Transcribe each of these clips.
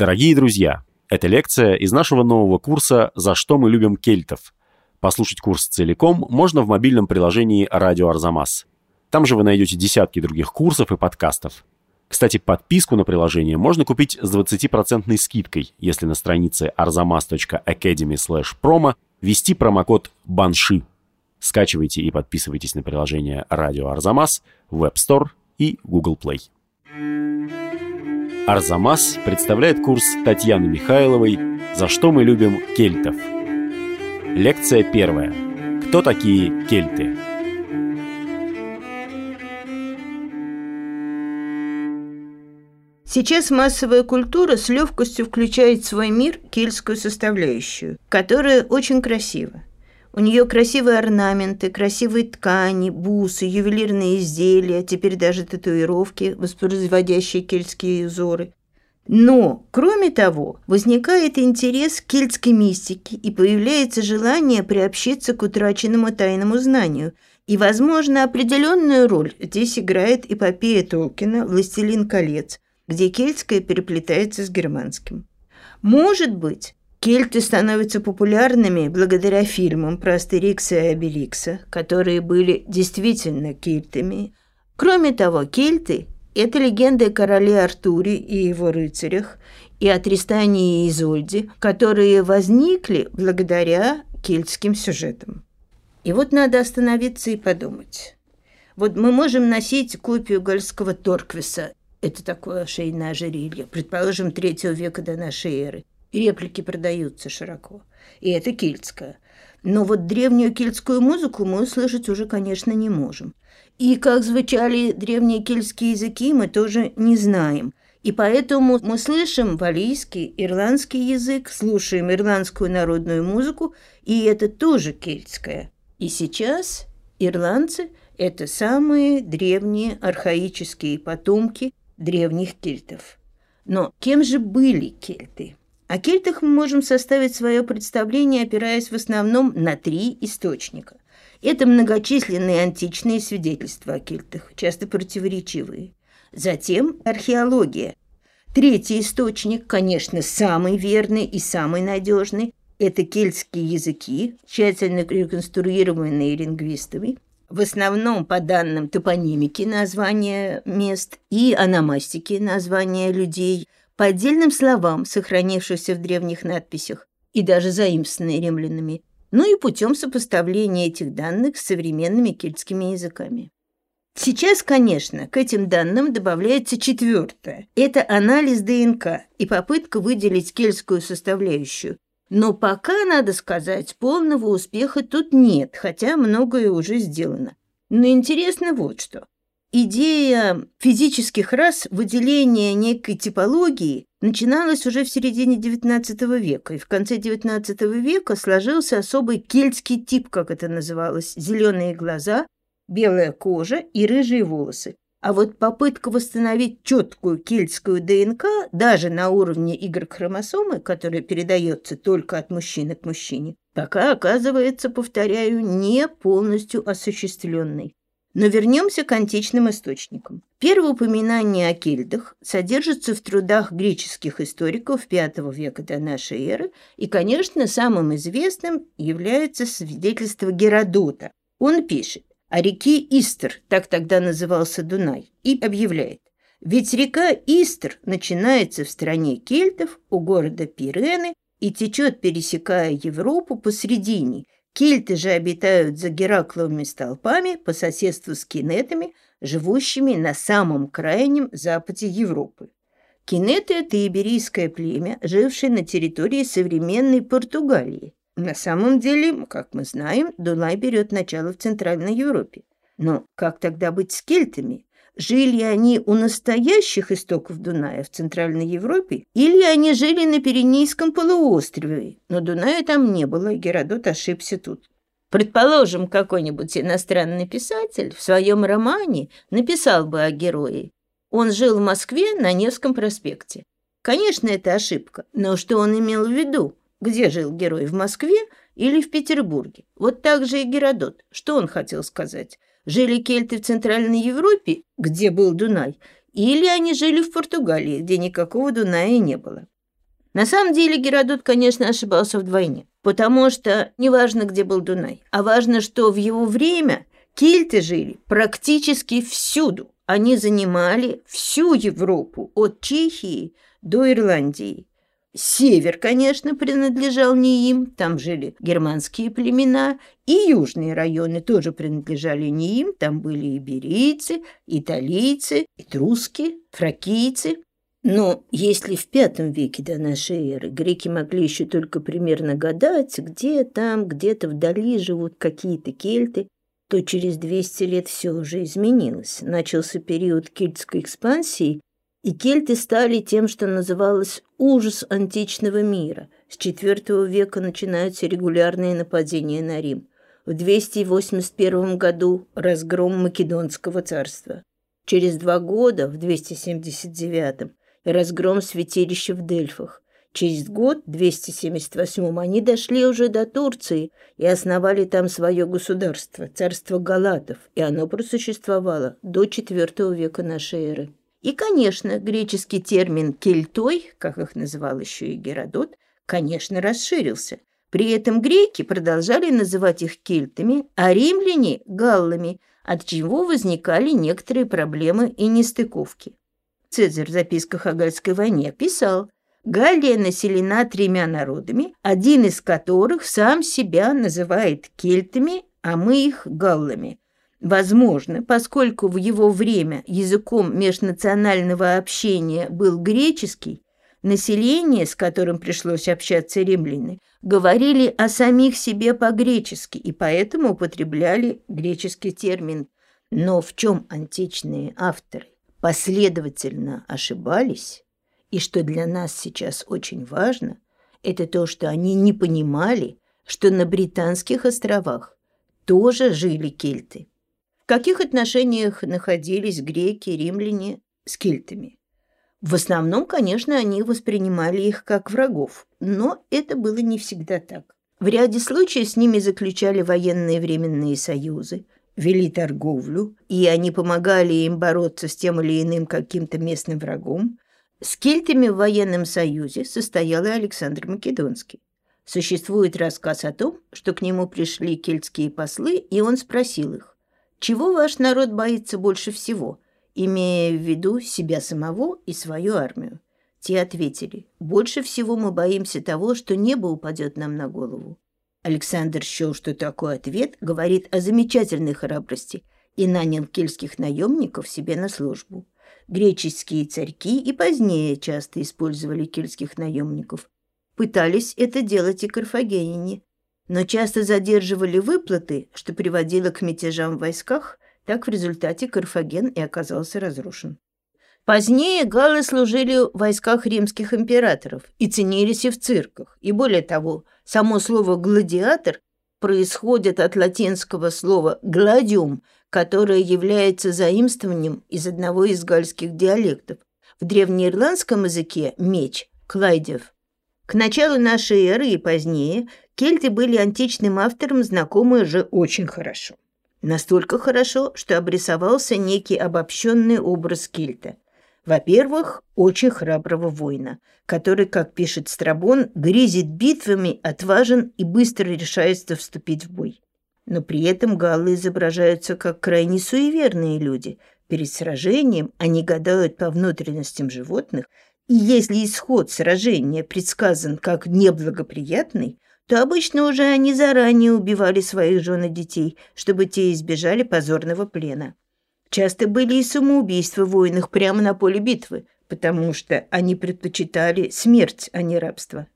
Дорогие друзья, это лекция из нашего нового курса «За что мы любим кельтов». Послушать курс целиком можно в мобильном приложении «Радио Арзамас». Там же вы найдете десятки других курсов и подкастов. Кстати, подписку на приложение можно купить с 20% скидкой, если на странице arzamas.academy promo ввести промокод «Банши». Скачивайте и подписывайтесь на приложение «Радио Арзамас» в Web Store и Google Play. Арзамас представляет курс Татьяны Михайловой «За что мы любим кельтов». Лекция первая. Кто такие кельты? Сейчас массовая культура с легкостью включает в свой мир кельтскую составляющую, которая очень красива. У нее красивые орнаменты, красивые ткани, бусы, ювелирные изделия, теперь даже татуировки, воспроизводящие кельтские узоры. Но, кроме того, возникает интерес к кельтской мистике и появляется желание приобщиться к утраченному тайному знанию. И, возможно, определенную роль здесь играет эпопея Толкина «Властелин колец», где кельтское переплетается с германским. Может быть, кельты становятся популярными благодаря фильмам про Астерикса и Обеликса, которые были действительно кельтами. Кроме того, кельты – это легенды о короле Артуре и его рыцарях, и о Тристане и Изольде, которые возникли благодаря кельтским сюжетам. И вот надо остановиться и подумать. Вот мы можем носить копию гальского Торквиса это такое шейное ожерелье, предположим, третьего века до нашей эры. Реплики продаются широко. И это кельтское. Но вот древнюю кельтскую музыку мы услышать уже, конечно, не можем. И как звучали древние кельтские языки, мы тоже не знаем. И поэтому мы слышим валийский, ирландский язык, слушаем ирландскую народную музыку, и это тоже кельтское. И сейчас ирландцы – это самые древние архаические потомки древних кельтов. Но кем же были кельты? О кельтах мы можем составить свое представление, опираясь в основном на три источника. Это многочисленные античные свидетельства о кельтах, часто противоречивые. Затем археология. Третий источник, конечно, самый верный и самый надежный, это кельтские языки, тщательно реконструированные лингвистами – в основном по данным топонимики названия мест и аномастики названия людей, по отдельным словам, сохранившихся в древних надписях и даже заимствованные римлянами, ну и путем сопоставления этих данных с современными кельтскими языками. Сейчас, конечно, к этим данным добавляется четвертое. Это анализ ДНК и попытка выделить кельтскую составляющую, но пока, надо сказать, полного успеха тут нет, хотя многое уже сделано. Но интересно вот что. Идея физических рас, выделения некой типологии начиналась уже в середине XIX века, и в конце XIX века сложился особый кельтский тип, как это называлось, зеленые глаза, белая кожа и рыжие волосы. А вот попытка восстановить четкую кельтскую ДНК даже на уровне Y-хромосомы, которая передается только от мужчины к мужчине, пока оказывается, повторяю, не полностью осуществленной. Но вернемся к античным источникам. Первое упоминание о кельтах содержится в трудах греческих историков V века до нашей эры, и, конечно, самым известным является свидетельство Геродота. Он пишет, о реке Истер, так тогда назывался Дунай, и объявляет, ведь река Истер начинается в стране кельтов у города Пирены и течет, пересекая Европу посредине. Кельты же обитают за Геракловыми столпами по соседству с кинетами, живущими на самом крайнем западе Европы. Кинеты – это иберийское племя, жившее на территории современной Португалии. На самом деле, как мы знаем, Дунай берет начало в Центральной Европе. Но как тогда быть с кельтами? Жили они у настоящих истоков Дуная в Центральной Европе, или они жили на Пиренейском полуострове, но Дуная там не было, и Геродот ошибся тут. Предположим, какой-нибудь иностранный писатель в своем романе написал бы о герое. Он жил в Москве на Невском проспекте. Конечно, это ошибка, но что он имел в виду? где жил герой, в Москве или в Петербурге. Вот так же и Геродот. Что он хотел сказать? Жили кельты в Центральной Европе, где был Дунай, или они жили в Португалии, где никакого Дуная не было. На самом деле Геродот, конечно, ошибался вдвойне, потому что не важно, где был Дунай, а важно, что в его время кельты жили практически всюду. Они занимали всю Европу, от Чехии до Ирландии. Север, конечно, принадлежал не им, там жили германские племена, и южные районы тоже принадлежали не им, там были иберийцы, италийцы, этруски, фракийцы. Но если в V веке до нашей эры греки могли еще только примерно гадать, где там, где-то вдали живут какие-то кельты, то через 200 лет все уже изменилось. Начался период кельтской экспансии, и кельты стали тем, что называлось «ужас античного мира». С IV века начинаются регулярные нападения на Рим. В 281 году разгром Македонского царства. Через два года, в 279 разгром святилища в Дельфах. Через год, в 278 они дошли уже до Турции и основали там свое государство, царство Галатов, и оно просуществовало до IV века нашей эры. И, конечно, греческий термин «кельтой», как их называл еще и Геродот, конечно, расширился. При этом греки продолжали называть их кельтами, а римляне – галлами, от чего возникали некоторые проблемы и нестыковки. Цезарь в записках о Гальской войне писал, Галлия населена тремя народами, один из которых сам себя называет кельтами, а мы их галлами. Возможно, поскольку в его время языком межнационального общения был греческий, население, с которым пришлось общаться римляне, говорили о самих себе по-гречески и поэтому употребляли греческий термин. Но в чем античные авторы последовательно ошибались, и что для нас сейчас очень важно, это то, что они не понимали, что на Британских островах тоже жили кельты каких отношениях находились греки, римляне с кельтами? В основном, конечно, они воспринимали их как врагов, но это было не всегда так. В ряде случаев с ними заключали военные временные союзы, вели торговлю, и они помогали им бороться с тем или иным каким-то местным врагом. С кельтами в военном союзе состоял и Александр Македонский. Существует рассказ о том, что к нему пришли кельтские послы, и он спросил их, чего ваш народ боится больше всего, имея в виду себя самого и свою армию? Те ответили, больше всего мы боимся того, что небо упадет нам на голову. Александр счел, что такой ответ говорит о замечательной храбрости и нанял кельтских наемников себе на службу. Греческие царьки и позднее часто использовали кельтских наемников. Пытались это делать и карфагеняне, но часто задерживали выплаты, что приводило к мятежам в войсках, так в результате Карфаген и оказался разрушен. Позднее галлы служили в войсках римских императоров и ценились и в цирках. И более того, само слово «гладиатор» происходит от латинского слова «гладиум», которое является заимствованием из одного из гальских диалектов. В древнеирландском языке «меч» – «клайдев». К началу нашей эры и позднее Кельты были античным автором знакомы же очень хорошо. Настолько хорошо, что обрисовался некий обобщенный образ кельта. Во-первых, очень храброго воина, который, как пишет Страбон, грезит битвами, отважен и быстро решается вступить в бой. Но при этом галлы изображаются как крайне суеверные люди. Перед сражением они гадают по внутренностям животных, и если исход сражения предсказан как неблагоприятный, то обычно уже они заранее убивали своих жен и детей, чтобы те избежали позорного плена. Часто были и самоубийства воинов прямо на поле битвы, потому что они предпочитали смерть, а не рабство.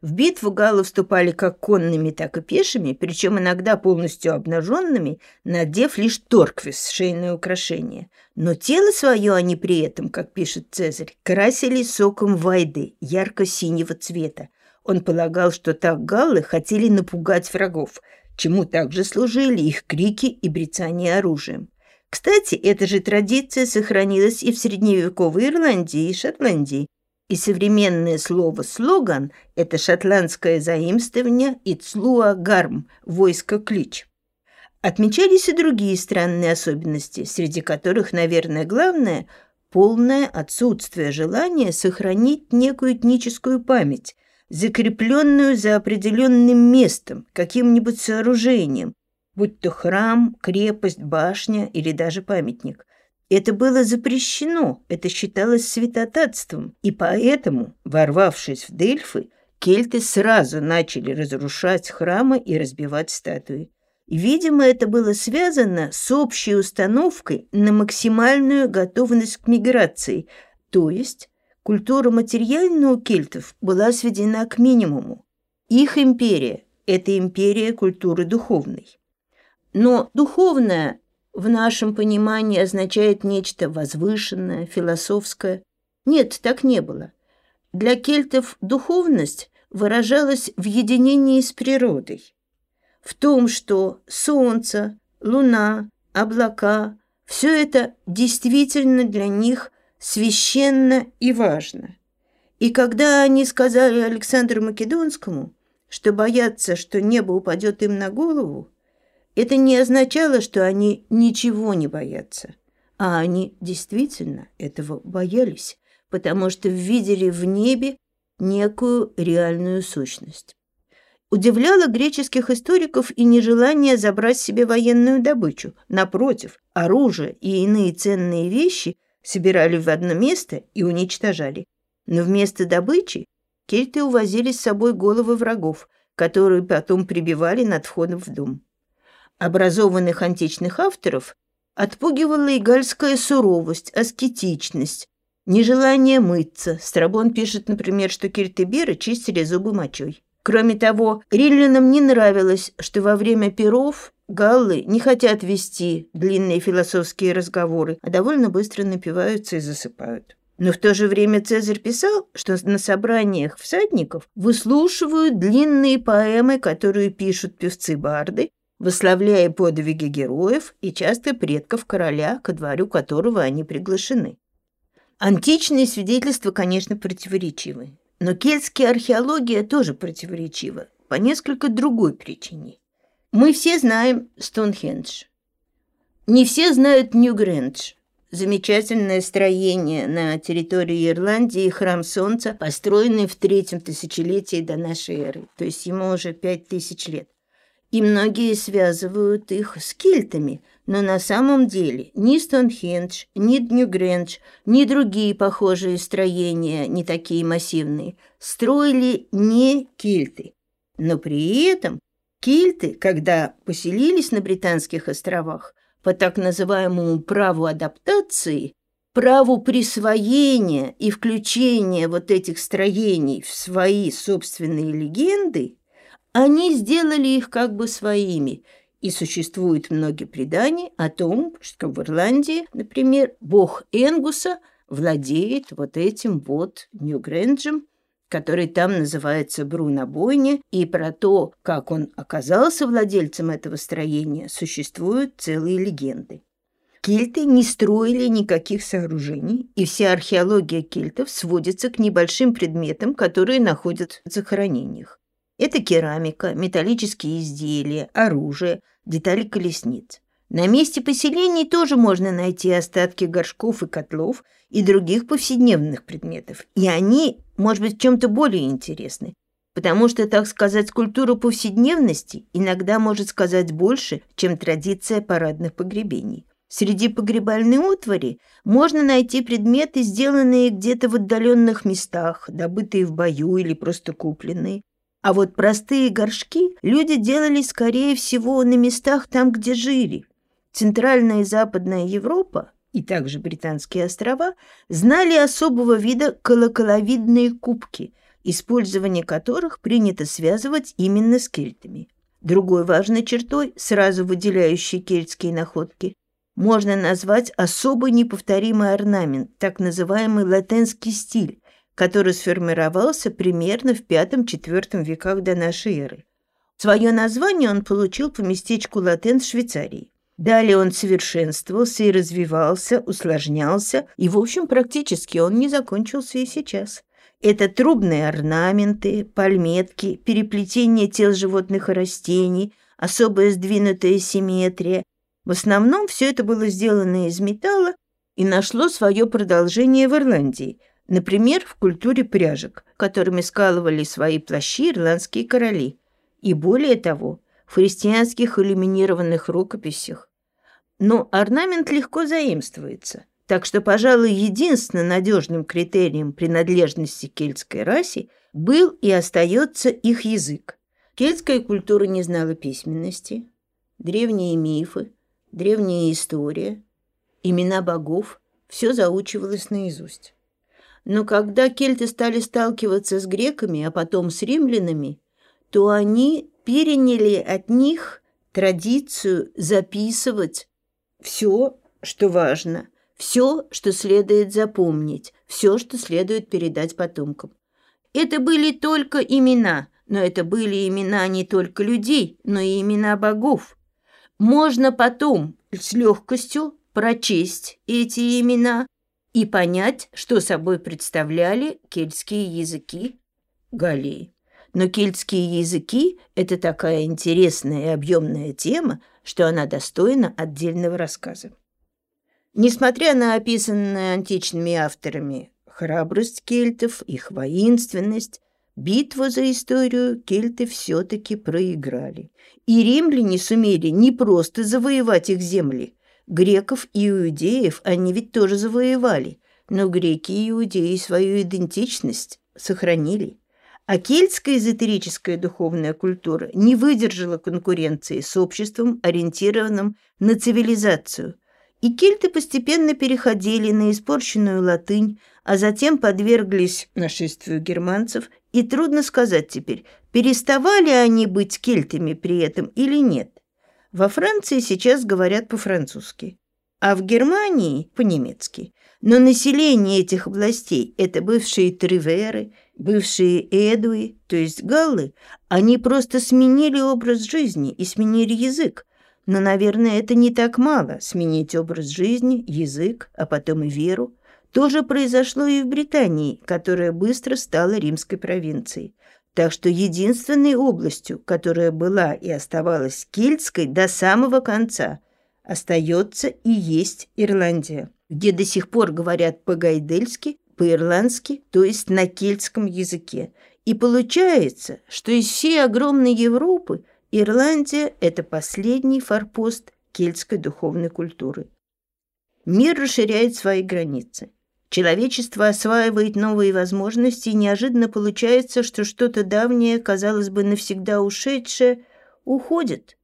В битву галлы вступали как конными, так и пешими, причем иногда полностью обнаженными, надев лишь торквис, шейное украшение. Но тело свое они при этом, как пишет Цезарь, красили соком вайды ярко-синего цвета, он полагал, что так галлы хотели напугать врагов, чему также служили их крики и брецание оружием. Кстати, эта же традиция сохранилась и в средневековой Ирландии и Шотландии. И современное слово «слоган» – это шотландское заимствование «Ицлуа гарм» – «войско-клич». Отмечались и другие странные особенности, среди которых, наверное, главное – полное отсутствие желания сохранить некую этническую память, закрепленную за определенным местом, каким-нибудь сооружением, будь то храм, крепость, башня или даже памятник. Это было запрещено, это считалось святотатством, и поэтому, ворвавшись в Дельфы, кельты сразу начали разрушать храмы и разбивать статуи. Видимо, это было связано с общей установкой на максимальную готовность к миграции, то есть культура материальная у кельтов была сведена к минимуму. Их империя – это империя культуры духовной. Но духовная в нашем понимании означает нечто возвышенное, философское. Нет, так не было. Для кельтов духовность выражалась в единении с природой в том, что солнце, луна, облака – все это действительно для них священно и важно. И когда они сказали Александру Македонскому, что боятся, что небо упадет им на голову, это не означало, что они ничего не боятся, а они действительно этого боялись, потому что видели в небе некую реальную сущность. Удивляло греческих историков и нежелание забрать себе военную добычу. Напротив, оружие и иные ценные вещи собирали в одно место и уничтожали. Но вместо добычи кельты увозили с собой головы врагов, которые потом прибивали над входом в дом. Образованных античных авторов отпугивала и гальская суровость, аскетичность, нежелание мыться. Страбон пишет, например, что кельтыберы чистили зубы мочой. Кроме того, римлянам не нравилось, что во время перов галлы не хотят вести длинные философские разговоры, а довольно быстро напиваются и засыпают. Но в то же время Цезарь писал, что на собраниях всадников выслушивают длинные поэмы, которые пишут певцы-барды, выславляя подвиги героев и часто предков короля, ко двору которого они приглашены. Античные свидетельства, конечно, противоречивы. Но кельтская археология тоже противоречива по несколько другой причине. Мы все знаем Стоунхендж. Не все знают Нью-Грэндж. Замечательное строение на территории Ирландии, храм Солнца, построенный в третьем тысячелетии до нашей эры, то есть ему уже пять тысяч лет и многие связывают их с кельтами, но на самом деле ни Стоунхендж, ни Ньюгрендж, ни другие похожие строения, не такие массивные, строили не кельты. Но при этом кельты, когда поселились на Британских островах, по так называемому праву адаптации, праву присвоения и включения вот этих строений в свои собственные легенды, они сделали их как бы своими, и существует многие предания о том, что в Ирландии, например, бог Энгуса владеет вот этим вот Нью-Грэнджем, который там называется Брунобойня, и про то, как он оказался владельцем этого строения, существуют целые легенды. Кельты не строили никаких сооружений, и вся археология кельтов сводится к небольшим предметам, которые находят в захоронениях. Это керамика, металлические изделия, оружие, детали колесниц. На месте поселений тоже можно найти остатки горшков и котлов и других повседневных предметов. И они, может быть, чем-то более интересны, потому что, так сказать, культура повседневности иногда может сказать больше, чем традиция парадных погребений. Среди погребальной утвари можно найти предметы, сделанные где-то в отдаленных местах, добытые в бою или просто купленные. А вот простые горшки люди делали, скорее всего, на местах там, где жили. Центральная и Западная Европа, и также Британские острова, знали особого вида колоколовидные кубки, использование которых принято связывать именно с кельтами. Другой важной чертой, сразу выделяющей кельтские находки, можно назвать особо неповторимый орнамент, так называемый латинский стиль, который сформировался примерно в V-IV веках до нашей эры. Свое название он получил по местечку Латен в Швейцарии. Далее он совершенствовался и развивался, усложнялся, и, в общем, практически он не закончился и сейчас. Это трубные орнаменты, пальметки, переплетение тел животных и растений, особая сдвинутая симметрия. В основном все это было сделано из металла и нашло свое продолжение в Ирландии, например, в культуре пряжек, которыми скалывали свои плащи ирландские короли, и более того, в христианских иллюминированных рукописях. Но орнамент легко заимствуется, так что, пожалуй, единственным надежным критерием принадлежности кельтской расе был и остается их язык. Кельтская культура не знала письменности, древние мифы, древняя история, имена богов – все заучивалось наизусть. Но когда кельты стали сталкиваться с греками, а потом с римлянами, то они переняли от них традицию записывать все, что важно, все, что следует запомнить, все, что следует передать потомкам. Это были только имена, но это были имена не только людей, но и имена богов. Можно потом с легкостью прочесть эти имена и понять, что собой представляли кельтские языки Галлии. Но кельтские языки – это такая интересная и объемная тема, что она достойна отдельного рассказа. Несмотря на описанную античными авторами храбрость кельтов, их воинственность, битву за историю кельты все-таки проиграли. И римляне сумели не просто завоевать их земли. Греков и иудеев они ведь тоже завоевали, но греки и иудеи свою идентичность сохранили. А кельтская эзотерическая духовная культура не выдержала конкуренции с обществом, ориентированным на цивилизацию. И кельты постепенно переходили на испорченную латынь, а затем подверглись нашествию германцев, и трудно сказать теперь, переставали они быть кельтами при этом или нет. Во Франции сейчас говорят по-французски, а в Германии – по-немецки. Но население этих областей – это бывшие Триверы, бывшие Эдуи, то есть галлы. Они просто сменили образ жизни и сменили язык. Но, наверное, это не так мало – сменить образ жизни, язык, а потом и веру. То же произошло и в Британии, которая быстро стала римской провинцией. Так что единственной областью, которая была и оставалась кельтской до самого конца, остается и есть Ирландия где до сих пор говорят по-гайдельски, по-ирландски, то есть на кельтском языке. И получается, что из всей огромной Европы Ирландия – это последний форпост кельтской духовной культуры. Мир расширяет свои границы. Человечество осваивает новые возможности, и неожиданно получается, что что-то давнее, казалось бы, навсегда ушедшее, уходит.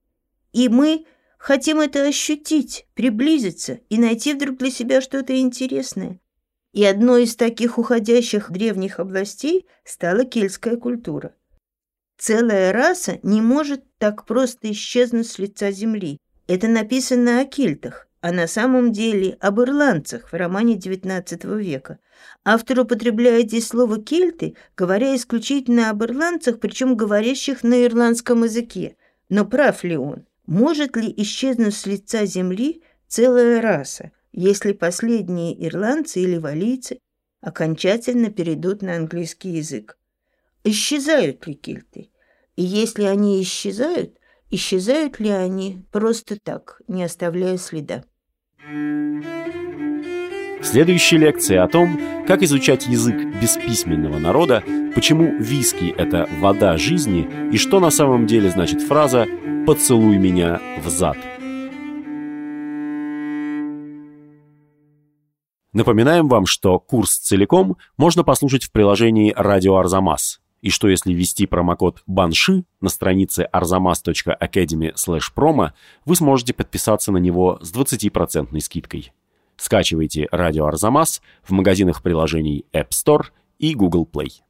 И мы Хотим это ощутить, приблизиться и найти вдруг для себя что-то интересное. И одной из таких уходящих древних областей стала кельтская культура. Целая раса не может так просто исчезнуть с лица земли. Это написано о кельтах, а на самом деле об ирландцах в романе XIX века. Автор употребляет здесь слово «кельты», говоря исключительно об ирландцах, причем говорящих на ирландском языке. Но прав ли он? Может ли исчезнуть с лица земли целая раса, если последние ирландцы или валийцы окончательно перейдут на английский язык? Исчезают ли кельты? И если они исчезают, исчезают ли они просто так, не оставляя следа? В следующей лекции о том, как изучать язык бесписьменного народа, почему виски – это вода жизни и что на самом деле значит фраза «поцелуй меня в зад». Напоминаем вам, что курс целиком можно послушать в приложении «Радио Арзамас», и что если ввести промокод «Банши» на странице arzamas.academy promo, вы сможете подписаться на него с 20% скидкой. Скачивайте «Радио Арзамас» в магазинах приложений App Store и Google Play.